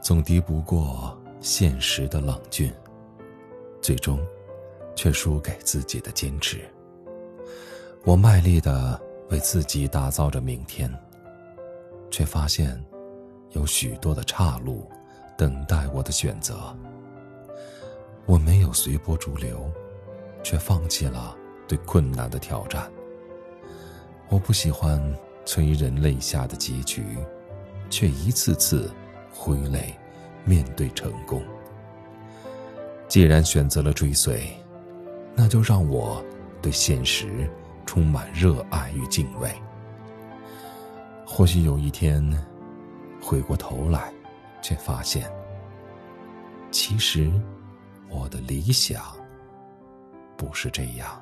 总敌不过现实的冷峻，最终却输给自己的坚持。我卖力的为自己打造着明天，却发现有许多的岔路等待我的选择。我没有随波逐流，却放弃了对困难的挑战。我不喜欢催人泪下的结局，却一次次挥泪面对成功。既然选择了追随，那就让我对现实充满热爱与敬畏。或许有一天，回过头来，却发现，其实我的理想不是这样。